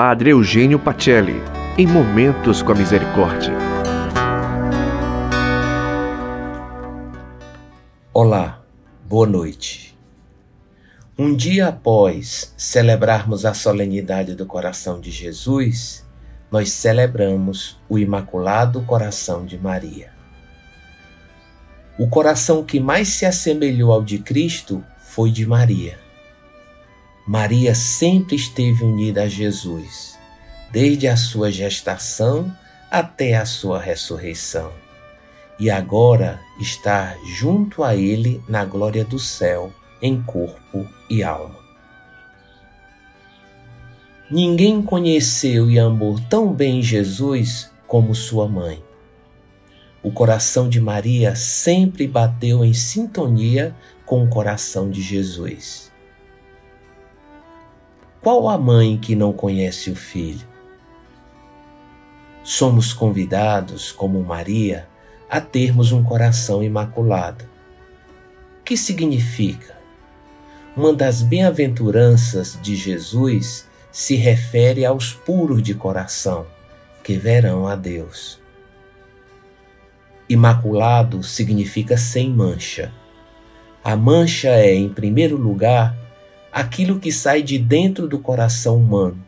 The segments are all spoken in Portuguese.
Padre Eugênio Pacelli, em Momentos com a Misericórdia. Olá, boa noite. Um dia após celebrarmos a solenidade do coração de Jesus, nós celebramos o Imaculado Coração de Maria. O coração que mais se assemelhou ao de Cristo foi de Maria. Maria sempre esteve unida a Jesus, desde a sua gestação até a sua ressurreição, e agora está junto a Ele na glória do céu, em corpo e alma. Ninguém conheceu e amou tão bem Jesus como sua mãe. O coração de Maria sempre bateu em sintonia com o coração de Jesus. Qual a mãe que não conhece o filho? Somos convidados, como Maria, a termos um coração imaculado. O que significa? Uma das bem-aventuranças de Jesus se refere aos puros de coração, que verão a Deus. Imaculado significa sem mancha. A mancha é, em primeiro lugar, aquilo que sai de dentro do coração humano,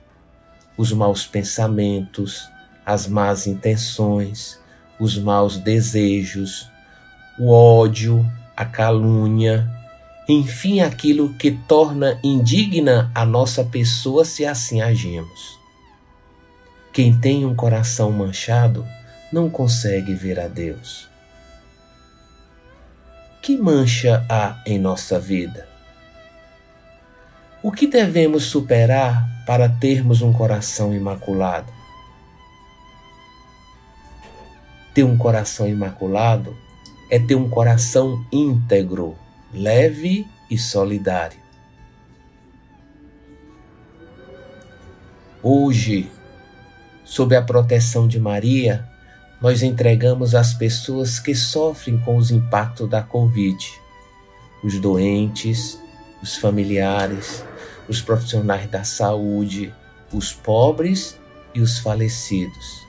os maus pensamentos, as más intenções, os maus desejos, o ódio, a calúnia, enfim, aquilo que torna indigna a nossa pessoa se assim agimos. Quem tem um coração manchado não consegue ver a Deus. Que mancha há em nossa vida? O que devemos superar para termos um coração imaculado? Ter um coração imaculado é ter um coração íntegro, leve e solidário. Hoje, sob a proteção de Maria, nós entregamos às pessoas que sofrem com os impactos da Covid, os doentes, os familiares, os profissionais da saúde, os pobres e os falecidos.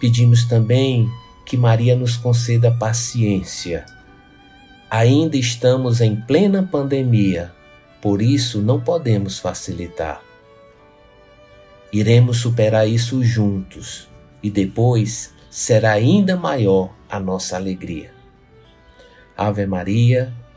Pedimos também que Maria nos conceda paciência. Ainda estamos em plena pandemia, por isso não podemos facilitar. Iremos superar isso juntos e depois será ainda maior a nossa alegria. Ave Maria,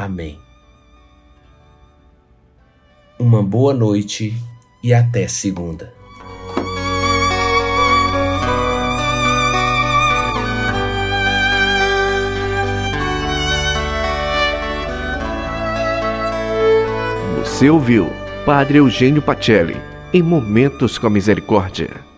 Amém. Uma boa noite e até segunda. Você ouviu Padre Eugênio Pacelli em Momentos com a Misericórdia.